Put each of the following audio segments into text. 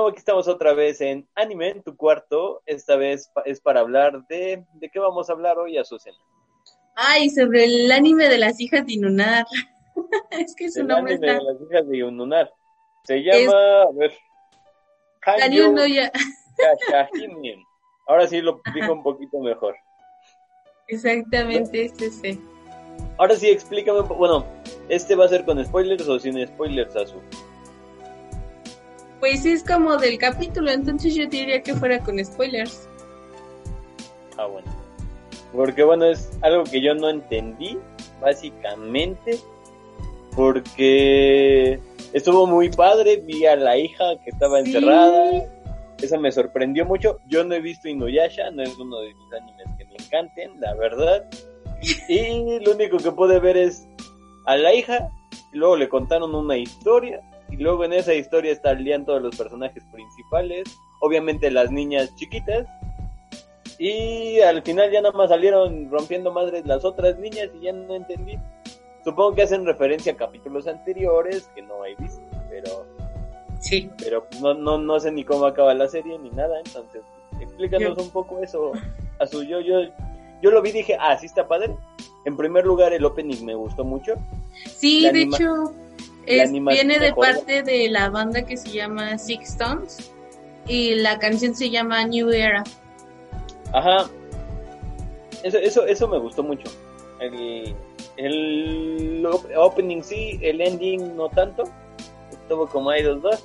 nuevo aquí estamos otra vez en Anime en tu cuarto. Esta vez es para hablar de... ¿De qué vamos a hablar hoy, Azucena? Ay, sobre el anime de las hijas de Inunar. es que su El nombre anime está... de las hijas de Yununar. Se llama... A ver... Hanyo no ya... Ahora sí lo digo un poquito mejor. Exactamente, es ese. Ahora sí, explícame Bueno, ¿este va a ser con spoilers o sin spoilers, Azu? Pues es como del capítulo, entonces yo diría que fuera con spoilers. Ah, bueno. Porque bueno, es algo que yo no entendí, básicamente, porque estuvo muy padre, vi a la hija que estaba Sí. encerrada, eso me sorprendió mucho. Yo no he visto Inuyasha, no es uno de mis animes que me encanten, la verdad. Y lo único que pude ver es a la hija, y luego le contaron una historia, y luego en esa historia estarían todos los personajes principales, obviamente las niñas chiquitas, y al final ya nada más salieron rompiendo madres las otras niñas y ya no entendí. Supongo que hacen referencia a capítulos anteriores que no he visto, pero Sí. pero no no no sé ni cómo acaba la serie ni nada, entonces explícanos Yo- un poco eso a su yo yo yo lo vi y dije, "Ah, sí está padre." En primer lugar, el opening me gustó mucho. Sí, La de hecho, es- viene de parte de la banda que se llama Six Stones y la canción se llama New Era. Ajá. Eso, eso, eso me gustó mucho. El, el op- opening sí, el ending no tanto. Estuvo como hay dos dos.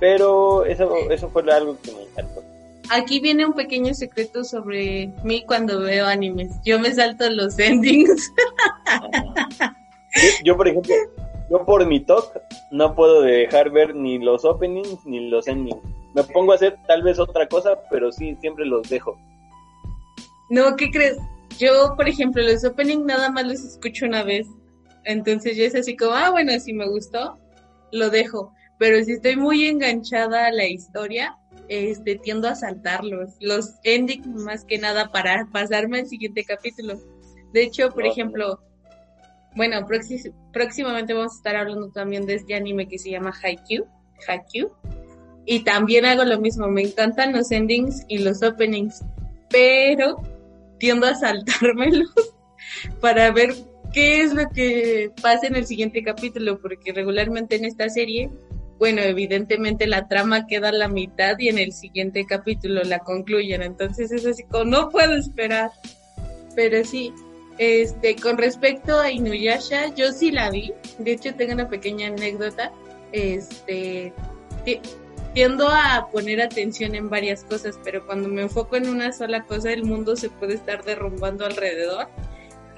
Pero eso, eso fue algo que me encantó. Aquí viene un pequeño secreto sobre mí cuando veo animes. Yo me salto los endings. Yo, yo, por ejemplo, yo por mi talk no puedo dejar ver ni los openings ni los endings. Me pongo a hacer tal vez otra cosa, pero sí, siempre los dejo. No, ¿qué crees? Yo, por ejemplo, los opening nada más los escucho una vez. Entonces yo es así como, ah, bueno, si me gustó, lo dejo. Pero si estoy muy enganchada a la historia, este, tiendo a saltarlos. Los endings más que nada para pasarme al siguiente capítulo. De hecho, por No, ejemplo, bueno, próximamente vamos a estar hablando también de este anime que se llama Haikyuu. Haikyuu. Y también hago lo mismo, me encantan los endings y los openings, pero tiendo a saltármelos para ver qué es lo que pasa en el siguiente capítulo, porque regularmente en esta serie, bueno, evidentemente la trama queda a la mitad y en el siguiente capítulo la concluyen, entonces es así como no puedo esperar. Pero sí, este, con respecto a Inuyasha, yo sí la vi, de hecho tengo una pequeña anécdota, este, ti- tiendo a poner atención en varias cosas, pero cuando me enfoco en una sola cosa, el mundo se puede estar derrumbando alrededor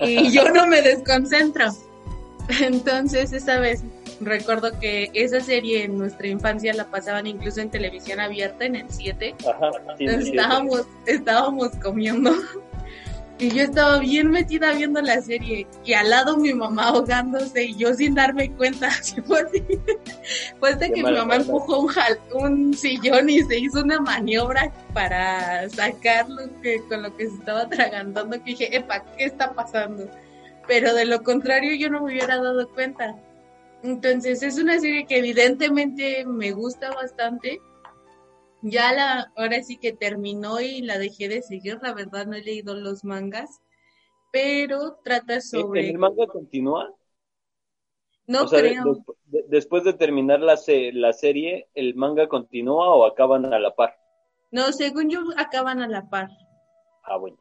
y yo no me desconcentro. Entonces, esa vez recuerdo que esa serie en nuestra infancia la pasaban incluso en televisión abierta en el 7. Ajá. sí. Estábamos, estábamos comiendo y yo estaba bien metida viendo la serie y al lado mi mamá ahogándose y yo sin darme cuenta. Así fue así. Fue hasta Qué que mi mamá onda. empujó un, jal- un sillón y se hizo una maniobra para sacar lo que, con lo que se estaba atragantando que dije, epa, ¿qué está pasando? Pero de lo contrario yo no me hubiera dado cuenta. Entonces es una serie que evidentemente me gusta bastante. Ya la, ahora sí que terminó y la dejé de seguir, la verdad no he leído los mangas, pero trata ¿En sobre, el manga continúa? no o sea, creo, despu- de- después de terminar la, se- la serie, ¿el manga continúa o acaban a la par? no, según yo acaban a la par, Ah, bueno.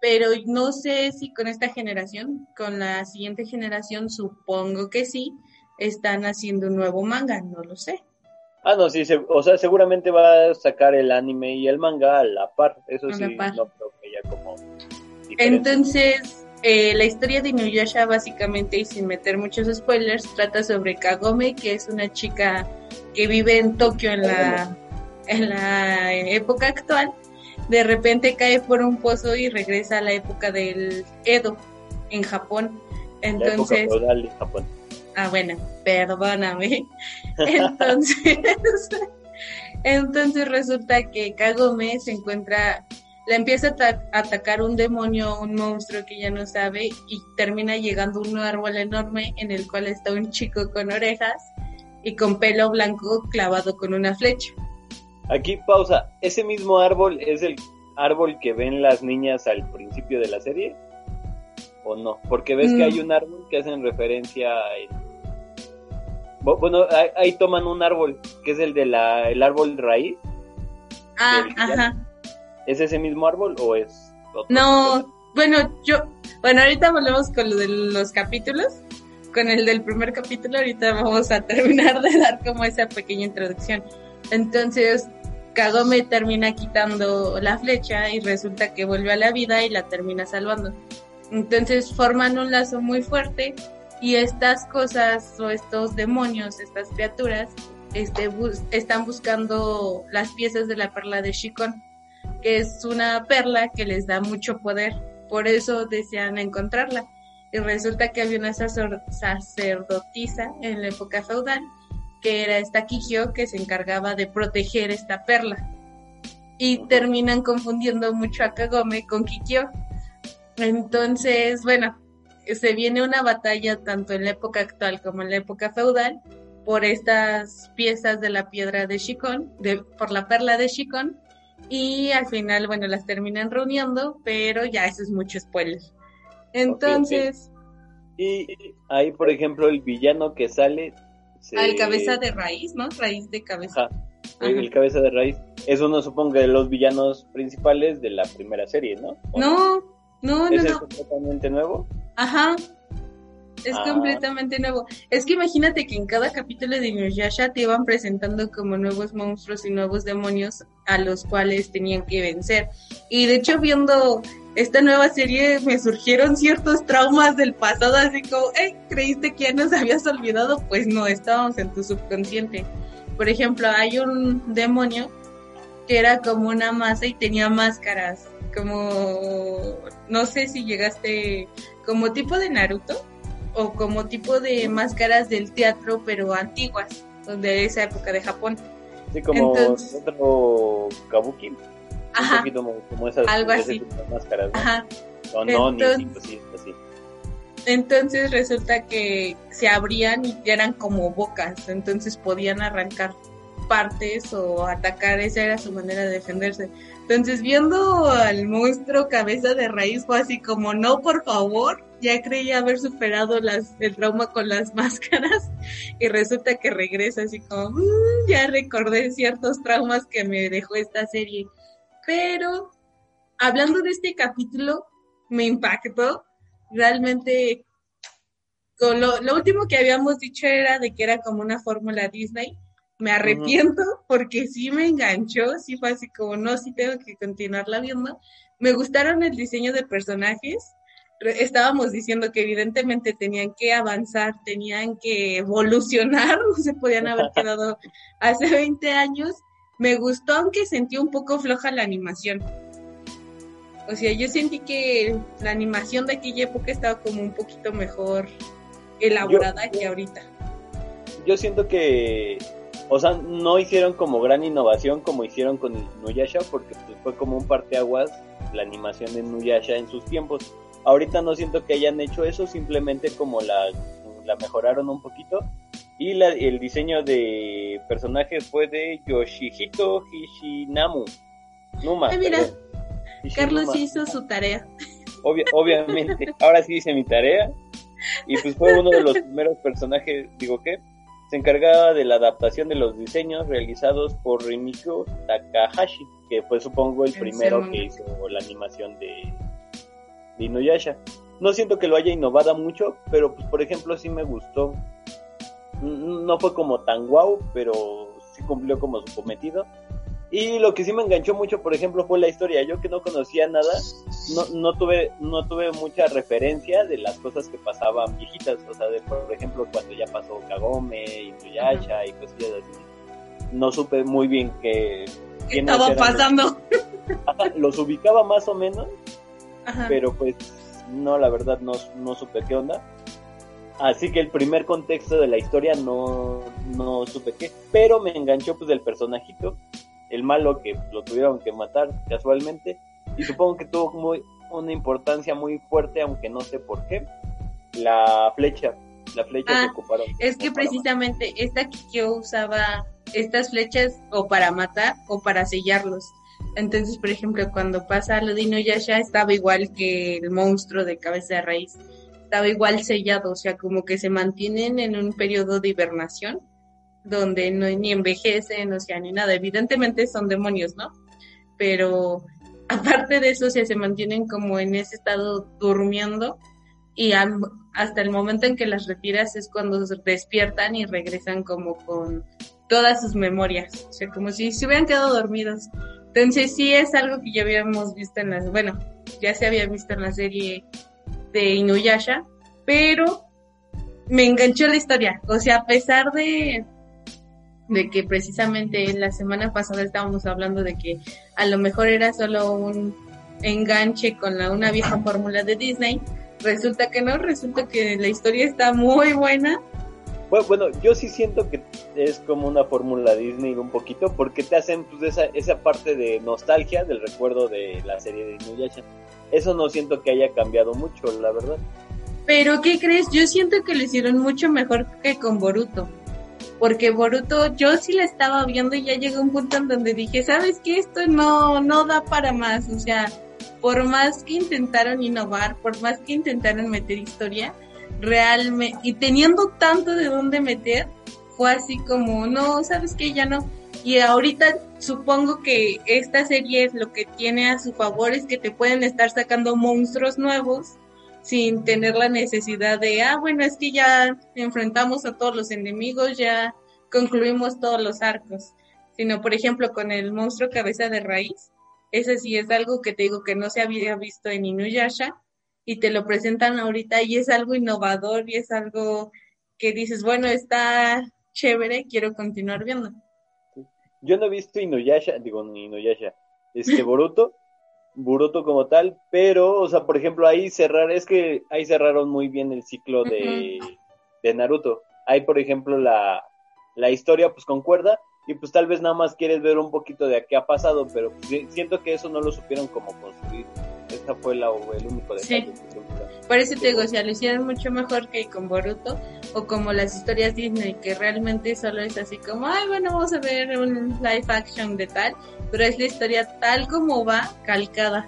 pero no sé si con esta generación, con la siguiente generación supongo que sí, están haciendo un nuevo manga, no lo sé. Ah, no, sí, se- o sea, seguramente va a sacar el anime y el manga a la par. Eso A sí, par. no creo que haya como. diferencia. Entonces, eh, la historia de Inuyasha, básicamente, y sin meter muchos spoilers, trata sobre Kagome, que es una chica que vive en Tokio en la, en la época actual. De repente cae por un pozo y regresa a la época del Edo, en Japón. La época Entonces, feudal de Japón. Ah, bueno, perdóname. Entonces, entonces resulta que Kagome se encuentra, la empieza a ata- a atacar un demonio, un monstruo que ya no sabe, y termina llegando un árbol enorme en el cual está un chico con orejas y con pelo blanco clavado con una flecha. Aquí pausa. ¿Ese mismo árbol es el árbol que ven las niñas al principio de la serie? ¿O no? Porque ves que Mm. hay un árbol que hacen referencia en... Bu- Bueno, ahí, ahí toman un árbol, que es el de la el árbol raíz. Ah, ajá. ¿Es ese mismo árbol o es otro? No, bueno, yo, bueno, ahorita volvemos con lo de los capítulos, con el del primer capítulo, ahorita vamos a terminar de dar como esa pequeña introducción. Entonces, Kagome termina quitando la flecha y resulta que vuelve a la vida y la termina salvando. Entonces forman un lazo muy fuerte y estas cosas o estos demonios, estas criaturas, este, están buscando las piezas de la perla de Shikon que es una perla que les da mucho poder. Por eso desean encontrarla. Y resulta que había una sacerdotisa en la época feudal, que era esta Kikyo, que se encargaba de proteger esta perla. Y terminan confundiendo mucho a Kagome con Kikyo. Entonces, bueno, se viene una batalla tanto en la época actual como en la época feudal por estas piezas de la piedra de Shikon, de, por la perla de Shikon, y al final, bueno, las terminan reuniendo, pero ya eso es mucho spoiler. Entonces, Y ahí, por ejemplo, el villano que sale... se- al cabeza de raíz, ¿no? Raíz de cabeza. Ajá, el cabeza de raíz. Es uno, supongo, de los villanos principales de la primera serie, ¿no? ¿O No, no, no, ¿Es no. completamente nuevo? Ajá. Es Ah. completamente nuevo. Es que imagínate que en cada capítulo de Inuyasha te iban presentando como nuevos monstruos y nuevos demonios a los cuales tenían que vencer. Y de hecho viendo esta nueva serie me surgieron ciertos traumas del pasado, así como, hey, ¿creíste que ya nos habías olvidado? Pues no, estábamos en tu subconsciente. Por ejemplo, hay un demonio que era como una masa y tenía máscaras, como, no sé si llegaste como tipo de Naruto o como tipo de máscaras del teatro, pero antiguas, de esa época de Japón. Sí, como Entonces- otro Kabuki. Un poquito como, como esas Algo así. máscaras, ¿no? ajá. O no, Entonces- ni así. Entonces resulta que se abrían y eran como bocas, entonces podían arrancar partes o atacar, esa era su manera de defenderse. Entonces viendo al monstruo cabeza de raíz fue así como, no, por favor, ya creía haber superado el trauma con las máscaras y resulta que regresa así como, "Mm, ya recordé ciertos traumas que me dejó esta serie. Pero hablando de este capítulo, me impactó realmente lo, lo último que habíamos dicho era de que era como una fórmula Disney. Me arrepiento porque sí me enganchó, sí fue así como, no, sí tengo que continuarla viendo. Me gustaron el diseño de personajes. Estábamos diciendo que evidentemente tenían que avanzar, tenían que evolucionar, no se podían haber quedado hace 20 años. Me gustó, aunque sentí un poco floja la animación. O sea, yo sentí que la animación de aquella época estaba como un poquito mejor elaborada que ahorita. Yo siento que, o sea, no hicieron como gran innovación como hicieron con Nuyasha, porque pues, fue como un parteaguas la animación de Nuyasha en sus tiempos. Ahorita no siento que hayan hecho eso, simplemente como la, la mejoraron un poquito. Y la- el diseño de personaje fue de Yoshihito Hishinamu. Numa. Ay, mira. Carlos hizo su tarea. Obvia- obviamente, ahora sí hice mi tarea. Y pues fue uno de los primeros personajes, digo que, se encargaba de la adaptación de los diseños realizados por Rimiko Takahashi, que fue supongo el El primero segundo. que hizo la animación de, de Inuyasha. No siento que lo haya innovado mucho, pero pues por ejemplo sí me gustó. No fue como tan guau, pero sí cumplió como su cometido. Y lo que sí me enganchó mucho, por ejemplo, fue la historia. Yo que no conocía nada, no, no tuve no tuve mucha referencia de las cosas que pasaban viejitas. O sea, de, por ejemplo, cuando ya pasó Kagome, Inuyasha y cosillas así. No supe muy bien. ¿Qué quiénes estaba los- pasando? Ajá, los ubicaba más o menos, Ajá. pero pues no, la verdad no, no supe qué onda. Así que el primer contexto de la historia no, no supe qué, pero me enganchó pues el personajito, el malo que lo tuvieron que matar casualmente, y supongo que tuvo muy, una importancia muy fuerte, aunque no sé por qué, la flecha, la flecha Ah, que ocuparon. Es que precisamente esta Kikyo usaba estas flechas o para matar o para sellarlos. Entonces, por ejemplo, cuando pasa lo de Inuyasha estaba igual que el monstruo de cabeza de raíz, estaba igual sellado, o sea, como que se mantienen en un periodo de hibernación donde no ni envejecen, o sea, ni nada. Evidentemente son demonios, ¿no? Pero aparte de eso, o sea, se mantienen como en ese estado durmiendo y hasta el momento en que las retiras es cuando despiertan y regresan como con todas sus memorias, o sea, como si se hubieran quedado dormidos. Entonces sí es algo que ya habíamos visto en las, bueno, ya se había visto en la serie de Inuyasha, pero me enganchó la historia, o sea, a pesar de de que precisamente la semana pasada estábamos hablando de que a lo mejor era solo un enganche con la, una vieja fórmula de Disney, resulta que no, resulta que la historia está muy buena. Bueno, yo sí siento que es como una fórmula Disney un poquito, porque te hacen pues esa, esa parte de nostalgia del recuerdo de la serie de Inuyasha. Eso no siento que haya cambiado mucho, la verdad. Pero, ¿qué crees? Yo siento que lo hicieron mucho mejor que con Boruto porque Boruto yo sí la estaba viendo y ya llegó un punto en donde dije, ¿sabes qué? Esto no, no da para más, o sea, por más que intentaron innovar, por más que intentaron meter historia, realmente, y teniendo tanto de dónde meter, fue así como, no, ¿sabes qué? Ya no. Y ahorita supongo que esta serie lo que tiene a su favor es que te pueden estar sacando monstruos nuevos sin tener la necesidad de, ah, bueno, es que ya enfrentamos a todos los enemigos, ya concluimos todos los arcos, sino, por ejemplo, con el monstruo cabeza de raíz, ese sí es algo que te digo que no se había visto en Inuyasha y te lo presentan ahorita y es algo innovador y es algo que dices, bueno, está chévere, quiero continuar viendo. Yo no he visto Inuyasha, digo Inuyasha, este Boruto, Boruto como tal, pero, o sea, por ejemplo, ahí cerrar, es que ahí cerraron muy bien el ciclo de, de Naruto. Ahí, por ejemplo, la, la historia pues concuerda y pues tal vez nada más quieres ver un poquito de qué ha pasado, pero siento que eso no lo supieron como construir. Esta fue la, el único detalle. Sí. Por eso te digo, lo hicieron mucho mejor que con Boruto o como las historias Disney, que realmente solo es así como, ay, bueno, vamos a ver un live action de tal, pero es la historia tal como va, calcada.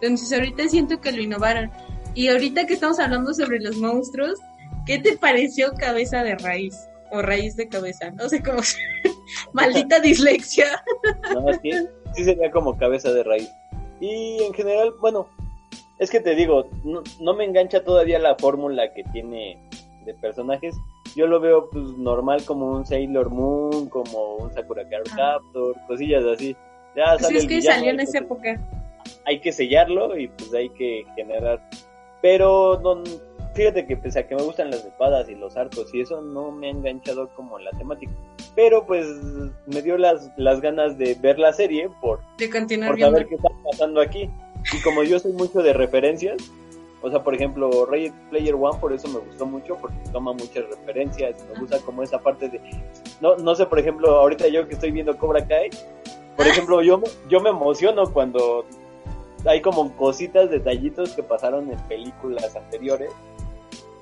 Entonces ahorita siento que lo innovaron. Y ahorita que estamos hablando sobre los monstruos, ¿qué te pareció cabeza de raíz? O raíz de cabeza, no sé cómo. Maldita dislexia. no, sí, sí sería como cabeza de raíz. Y en general, bueno, es que te digo, no, me engancha todavía la fórmula que tiene de personajes. Yo lo veo pues normal como un Sailor Moon, como un Sakura Card Captor, cosillas así. Ya pues es que salió en esa época. Hay que sellarlo y pues hay que generar. Pero no, fíjate que pese a que me gustan las espadas y los arcos y eso no me ha enganchado como la temática. Pero pues me dio las, las ganas de ver la serie por, de continuar por saber qué está pasando aquí. Y como yo soy mucho de referencias, o sea, por ejemplo, Ray Player One por eso me gustó mucho, porque toma muchas referencias, me gusta como esa parte de... No, no sé, por ejemplo, ahorita yo que estoy viendo Cobra Kai, por ejemplo, yo, yo me emociono cuando hay como cositas, detallitos que pasaron en películas anteriores,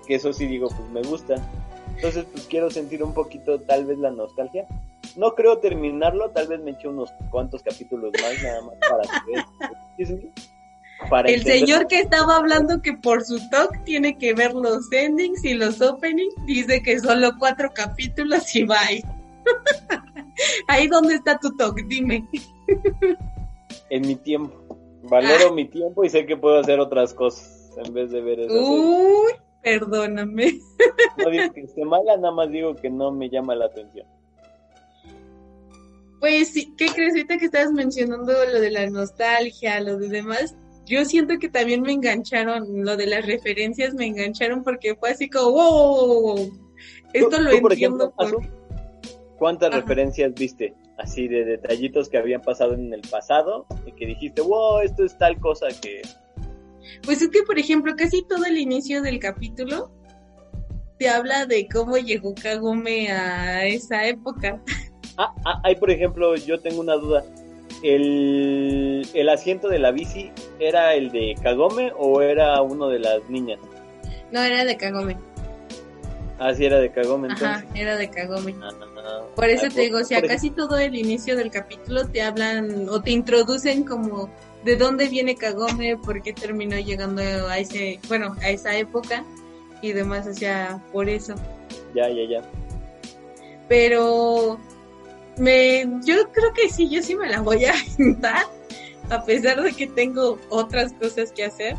que eso sí digo, pues me gusta. Entonces, pues quiero sentir un poquito tal vez la nostalgia. No creo terminarlo, tal vez me eche unos cuantos capítulos más, nada más para ver el señor que estaba hablando que por su talk tiene que ver los endings y los openings, dice que solo cuatro capítulos y bye. Ahí donde está tu talk, dime. en mi tiempo. Valoro ah. mi tiempo y sé que puedo hacer otras cosas en vez de ver eso. Uy, perdóname. No digo que esté mala, nada más digo que no me llama la atención. Pues sí, ¿qué crees ahorita que estabas mencionando lo de la nostalgia, lo de demás? yo siento que también me engancharon, lo de las referencias me engancharon porque fue así como, wow, esto lo entiendo. ¿Cuántas referencias viste? Así de detallitos que habían pasado en el pasado y que dijiste, wow, esto es tal cosa que... Pues es que, por ejemplo, casi todo el inicio del capítulo te habla de cómo llegó Kagome a esa época. Ah, ah, ahí por ejemplo, yo tengo una duda el, el asiento de la bici era el de Kagome o era uno de las niñas? No, era de Kagome. Ah, sí, era de Kagome entonces. Ajá, era de Kagome. Ah, Ah, Por eso ah, te digo, o sea, casi todo el inicio del capítulo te hablan o te introducen como de dónde viene Kagome, por qué terminó llegando a ese, bueno, a esa época y demás, o sea, por eso. Ya, ya, ya. Pero me, yo creo que sí, yo sí me la voy a aventar, a pesar de que tengo otras cosas que hacer.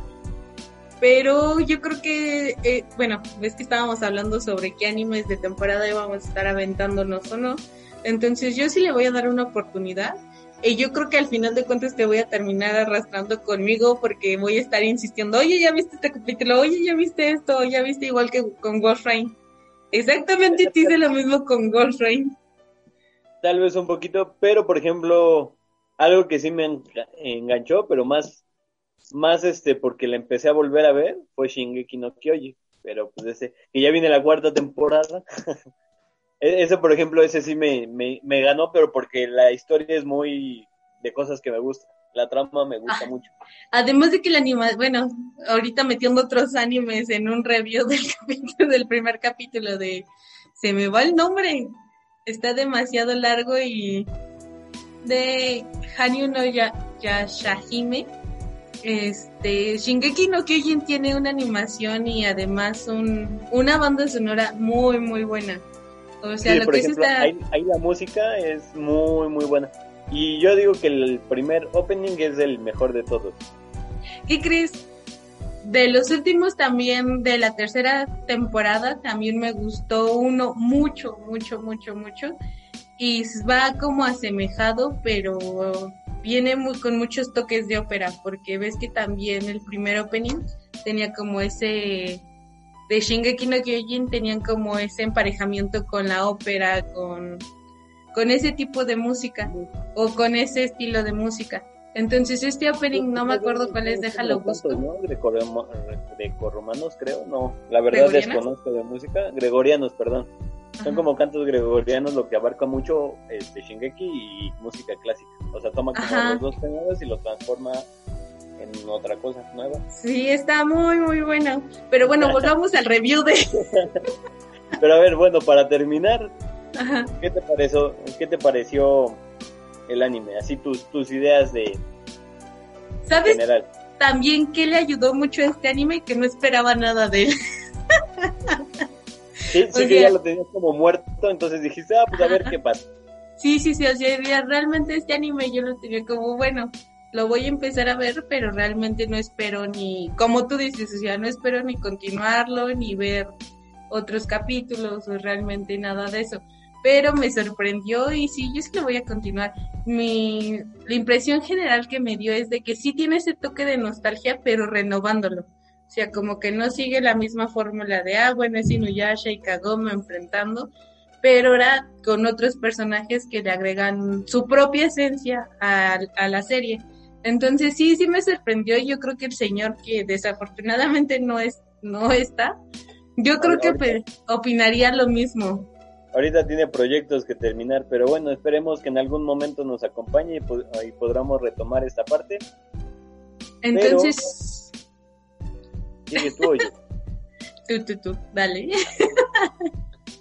Pero yo creo que, eh, bueno, ves que estábamos hablando sobre qué animes de temporada íbamos a estar aventándonos o no. Entonces yo sí le voy a dar una oportunidad. Y yo creo que al final de cuentas te voy a terminar arrastrando conmigo porque voy a estar insistiendo, oye, ya viste este capítulo, oye, ya viste esto, ya viste igual que con Ghost Rain. Exactamente te hice lo mismo con Ghost Rain. Tal vez un poquito, pero por ejemplo, algo que sí me enga- enganchó, pero más, más este, porque la empecé a volver a ver, fue Shingeki no Kyoji. Pero pues ese, que ya viene la cuarta temporada. E- ese, por ejemplo, ese sí me, me, me ganó, pero porque la historia es muy de cosas que me gustan. La trama me gusta Ah. mucho. Además de que el anima, bueno, ahorita metiendo otros animes en un review del capítulo, del primer capítulo de se me va el nombre, está demasiado largo y de Hanyu no ya, Yashahime, este Shingeki no Kyojin tiene una animación y además un, una banda sonora muy muy buena. O sea, Sí, lo por que ejemplo, es esta ahí, ahí la música es muy, muy buena. Y yo digo que el primer opening es el mejor de todos. ¿Qué crees? De los últimos también, de la tercera temporada, también me gustó uno mucho, mucho, mucho, mucho. Y va como asemejado, pero viene muy, con muchos toques de ópera, porque ves que también el primer opening tenía como ese... De Shingeki no Kyojin tenían como ese emparejamiento con la ópera, con, con ese tipo de música, o con ese estilo de música. Entonces este opening no me acuerdo cuál es, déjalo busco. ¿no? Grecorroma- Grecorromanos, creo, no. La verdad desconozco de música. Gregorianos, perdón. Son Ajá. como cantos gregorianos, lo que abarca mucho este Shingeki y música clásica. O sea, toma como Ajá. los dos géneros y lo transforma en otra cosa nueva. Sí, está muy, muy bueno. Pero bueno, volvamos al review de... Pero a ver, bueno, para terminar, Ajá. ¿qué te pareció, qué te pareció el anime? Así tus, tus ideas de ¿Sabes general. también qué le ayudó mucho a este anime? Que no esperaba nada de él. Sí, sí O que ya lo tenías como muerto, entonces dijiste, ah, pues a ver Ajá. qué pasa. Sí, sí, sí, o sea, realmente este anime yo lo tenía como, bueno, lo voy a empezar a ver, pero realmente no espero ni, como tú dices, o sea, no espero ni continuarlo, ni ver otros capítulos, o realmente nada de eso. Pero me sorprendió y sí, yo sí lo voy a continuar. Mi, la impresión general que me dio es de que sí tiene ese toque de nostalgia, pero renovándolo. O sea, como que no sigue la misma fórmula de, ah, bueno, es Inuyasha y Kagome enfrentando, pero ahora con otros personajes que le agregan su propia esencia a, a la serie. Entonces sí, sí me sorprendió. Yo creo que el señor que desafortunadamente no es, no está, yo creo que pe- opinaría lo mismo. Ahorita tiene proyectos que terminar, pero bueno, esperemos que en algún momento nos acompañe y, po- y podamos retomar esta parte. Entonces, Sigue tú, oye. tú, tú, tú, dale.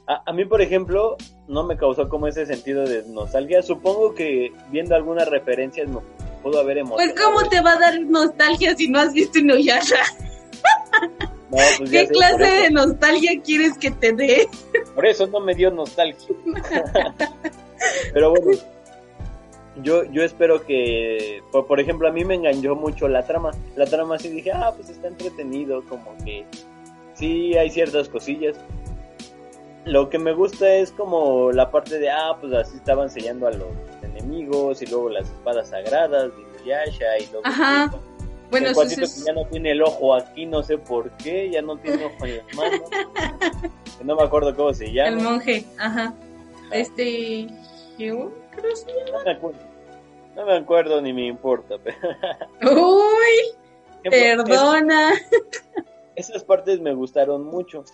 A, a mí, por ejemplo, no me causó como ese sentido de nostalgia. Supongo que viendo algunas referencias me pudo haber emocionado. Pues cómo te va a dar nostalgia si no has visto Inuyasha. No, pues ¿Qué sé, clase de nostalgia quieres que te dé? Por eso no me dio nostalgia. Pero bueno, yo, yo espero que, por, por ejemplo, a mí me engañó mucho la trama. La trama sí dije, ah, pues está entretenido, como que sí hay ciertas cosillas. Lo que me gusta es como la parte de, ah, pues así estaban sellando a los enemigos y luego las espadas sagradas de Inuyasha y luego Ajá. Bueno, el es... que ya no tiene el ojo aquí, no sé por qué, ya no tiene ojo en las manos. No me acuerdo cómo se llama. El monje, ajá. Este. Hyun, creo que se No me acuerdo, no me acuerdo ni me importa. Pero, llama. Uy, perdona. es- esas partes me gustaron mucho.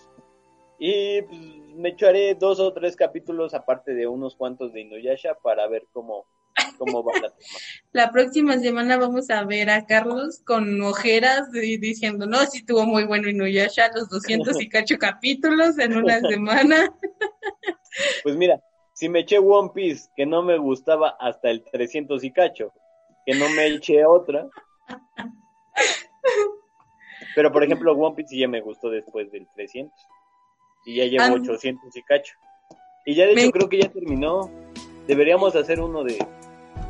Y pues, me echaré dos o tres capítulos aparte de unos cuantos de Inuyasha para ver cómo, cómo va la trama. La próxima semana vamos a ver a Carlos con ojeras y diciendo, no, sí tuvo muy bueno Inuyasha, los 200 y cacho capítulos en una semana. Pues mira, si me eché One Piece, que no me gustaba hasta el 300 y cacho, que no me eché otra. Pero, por ejemplo, One Piece ya me gustó después del 300. Y ya llevo 800 y cacho. Y ya de hecho creo que ya terminó. Deberíamos hacer uno de...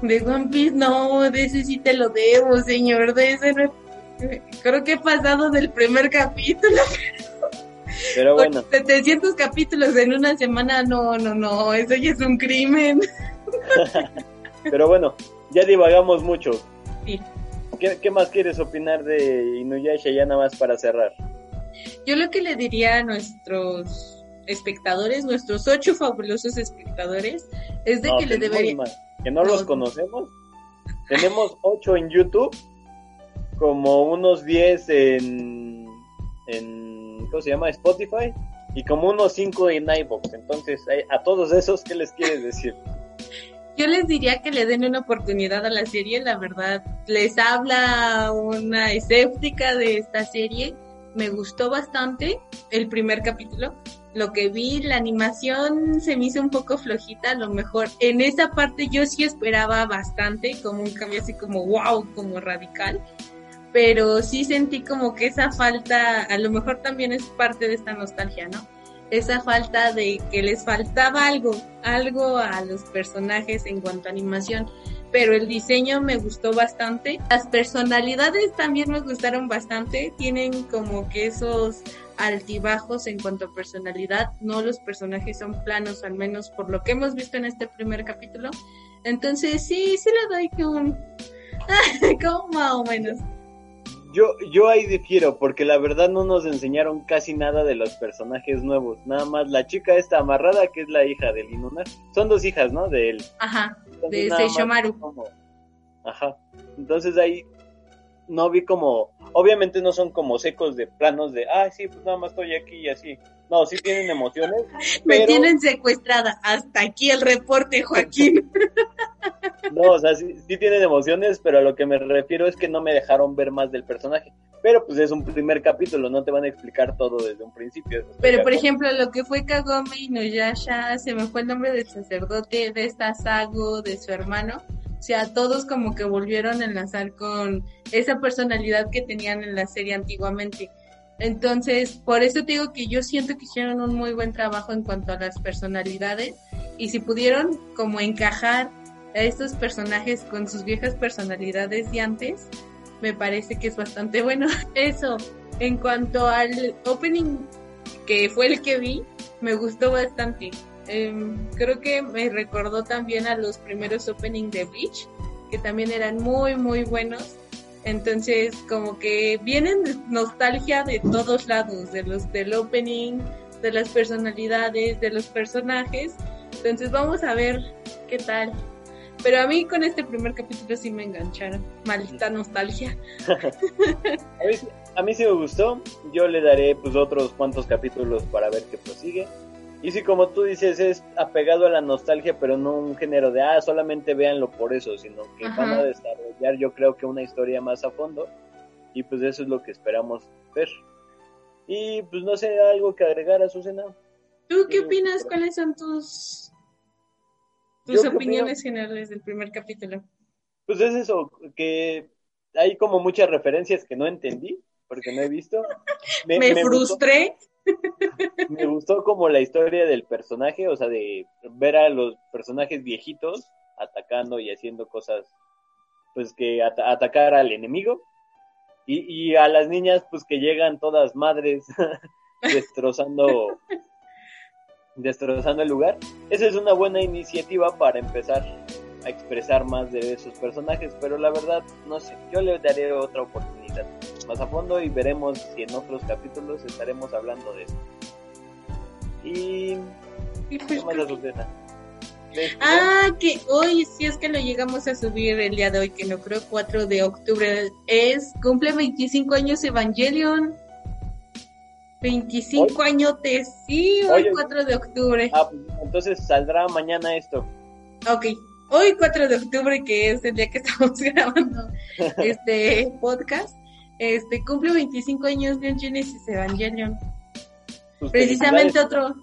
De One Piece, no, de ese sí te lo debo, señor. De ese no... Creo que he pasado del primer capítulo. Pero bueno. 700 capítulos en una semana, no, no, no, eso ya es un crimen. Pero bueno, ya divagamos mucho. Sí. ¿Qué, más quieres opinar de Inuyasha ya nada más para cerrar? Yo lo que le diría a nuestros espectadores, nuestros ocho fabulosos espectadores, es de que le deberían... Que no, los conocemos. Tenemos ocho en YouTube, como unos diez en, en, ¿cómo se llama? Spotify, y como unos cinco en iVoox. Entonces, a todos esos, ¿qué les quieres decir? Yo les diría que le den una oportunidad a la serie, la verdad. Les habla una escéptica de esta serie. Me gustó bastante el primer capítulo. Lo que vi, la animación se me hizo un poco flojita, a lo mejor en esa parte yo sí esperaba bastante, como un cambio así como wow, como radical pero sí sentí como que esa falta, a lo mejor también es parte de esta nostalgia, ¿no? esa falta de que les faltaba algo, algo a los personajes en cuanto a animación, pero el diseño me gustó bastante. Las personalidades también me gustaron bastante, tienen como que esos altibajos en cuanto a personalidad, no los personajes son planos, al menos por lo que hemos visto en este primer capítulo. Entonces sí, sí le doy que un... como más o menos. Yo, yo ahí difiero, porque la verdad no nos enseñaron casi nada de los personajes nuevos. Nada más la chica esta amarrada, que es la hija de Inunar. Son dos hijas, ¿no? De él. Ajá, de Seishomaru. Ajá. Entonces ahí no vi como... Obviamente no son como secos de planos de, ah, sí, pues nada más estoy aquí y así. No, sí tienen emociones. Me tienen secuestrada. Hasta aquí el reporte, Joaquín. No, o sea, sí, tienen emociones, pero a lo que me refiero es que no me dejaron ver más del personaje. Pero pues es un primer capítulo, no te van a explicar todo desde un principio. Pero por ejemplo, lo que fue Kagome y Noyasha, se me fue el nombre del sacerdote, de esta Sago, de su hermano. O sea, todos como que volvieron a enlazar con esa personalidad que tenían en la serie antiguamente. Entonces, por eso te digo que yo siento que hicieron un muy buen trabajo en cuanto a las personalidades y si pudieron como encajar a estos personajes con sus viejas personalidades de antes, me parece que es bastante bueno. Eso, en cuanto al opening que fue el que vi, me gustó bastante. Em, creo que me recordó también a los primeros openings de Bleach, que también eran muy, muy buenos. Entonces, como que vienen nostalgia de todos lados, de los del opening, de las personalidades, de los personajes. Entonces, vamos a ver qué tal. Pero a mí con este primer capítulo sí me engancharon. Maldita nostalgia. a, mí, sí me gustó. Yo le daré pues otros cuantos capítulos para ver qué prosigue. Y sí, como tú dices, es apegado a la nostalgia, pero no un género de, ah, solamente véanlo por eso, sino que van a desarrollar yo creo que una historia más a fondo. Y pues eso es lo que esperamos ver. Y pues no sé, algo que agregar a Susana. ¿Tú qué opinas? ¿Cuáles son tus tus opiniones generales del primer capítulo. Pues es eso, que hay como muchas referencias que no entendí, porque no he visto. Me, frustré. Me gustó como la historia del personaje, o sea, de ver a los personajes viejitos atacando y haciendo cosas, pues que atacar al enemigo. Y, y a las niñas, pues que llegan todas madres destrozando destrozando el lugar. Esa es una buena iniciativa para empezar a expresar más de esos personajes, pero la verdad, no sé, yo le daré otra oportunidad más a fondo y veremos si en otros capítulos estaremos hablando de eso. Y... ¿Qué pues más Ah, que hoy, si es que lo llegamos a subir el día de hoy, que no creo 4 de octubre, es cumple 25 años Evangelion. 25 añotes, sí, hoy, 4 de octubre. Ah, pues, entonces saldrá mañana esto. Ok, hoy 4 de octubre, que es el día que estamos grabando este podcast, este cumple 25 años de Genesis Evangelion. Pues Precisamente otro.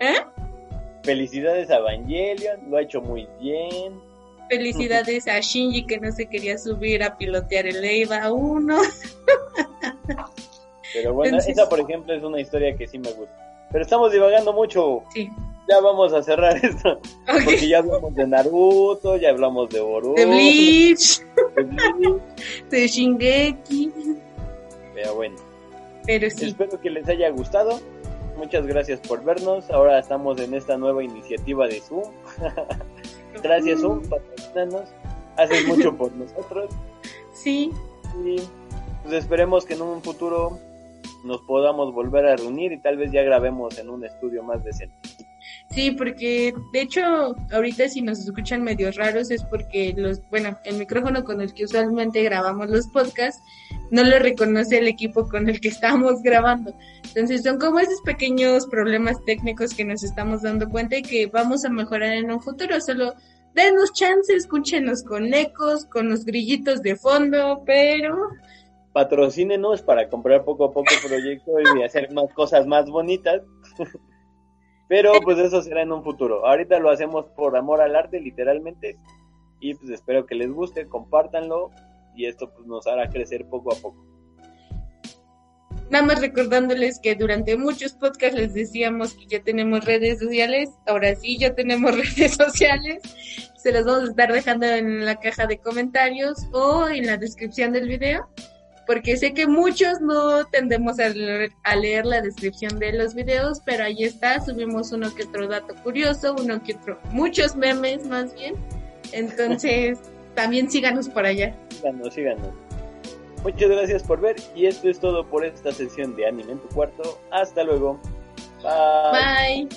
¿Eh? felicidades a Evangelion, lo ha hecho muy bien. Felicidades a Shinji que no se quería subir a pilotear el EVA 1. Pero bueno, esa por ejemplo es una historia que sí me gusta. Pero estamos divagando mucho. Sí. Ya vamos a cerrar esto. Porque ya hablamos de Naruto, ya hablamos de Boruto. De Bleach. De, Bleach. de Shingeki. Pero bueno. Pero sí. Espero que les haya gustado. Muchas gracias por vernos. Ahora estamos en esta nueva iniciativa de Zoom. gracias Zoom, patrocinanos. Haces mucho por nosotros. Sí. Y pues esperemos que en un futuro nos podamos volver a reunir y tal vez ya grabemos en un estudio más decente. Sí, porque de hecho ahorita si nos escuchan medios raros es porque los, bueno, el micrófono con el que usualmente grabamos los podcasts no lo reconoce el equipo con el que estamos grabando. Entonces son como esos pequeños problemas técnicos que nos estamos dando cuenta y que vamos a mejorar en un futuro. Solo denos chance, escúchenos con ecos, con los grillitos de fondo, pero patrocínenos para comprar poco a poco proyectos y hacer más cosas más bonitas. Pero pues eso será en un futuro. Ahorita lo hacemos por amor al arte, literalmente. Y pues espero que les guste, compártanlo y esto pues nos hará crecer poco a poco. Nada más recordándoles que durante muchos podcasts les decíamos que ya tenemos redes sociales. Ahora sí, ya tenemos redes sociales. Se las vamos a estar dejando en la caja de comentarios o en la descripción del video porque sé que muchos no tendemos a leer, la descripción de los videos, pero ahí está, subimos uno que otro dato curioso, uno que otro, muchos memes más bien. Entonces, también síganos por allá. Síganos, síganos. Muchas gracias por ver y esto es todo por esta sesión de Anime en tu cuarto. Hasta luego. Bye. Bye.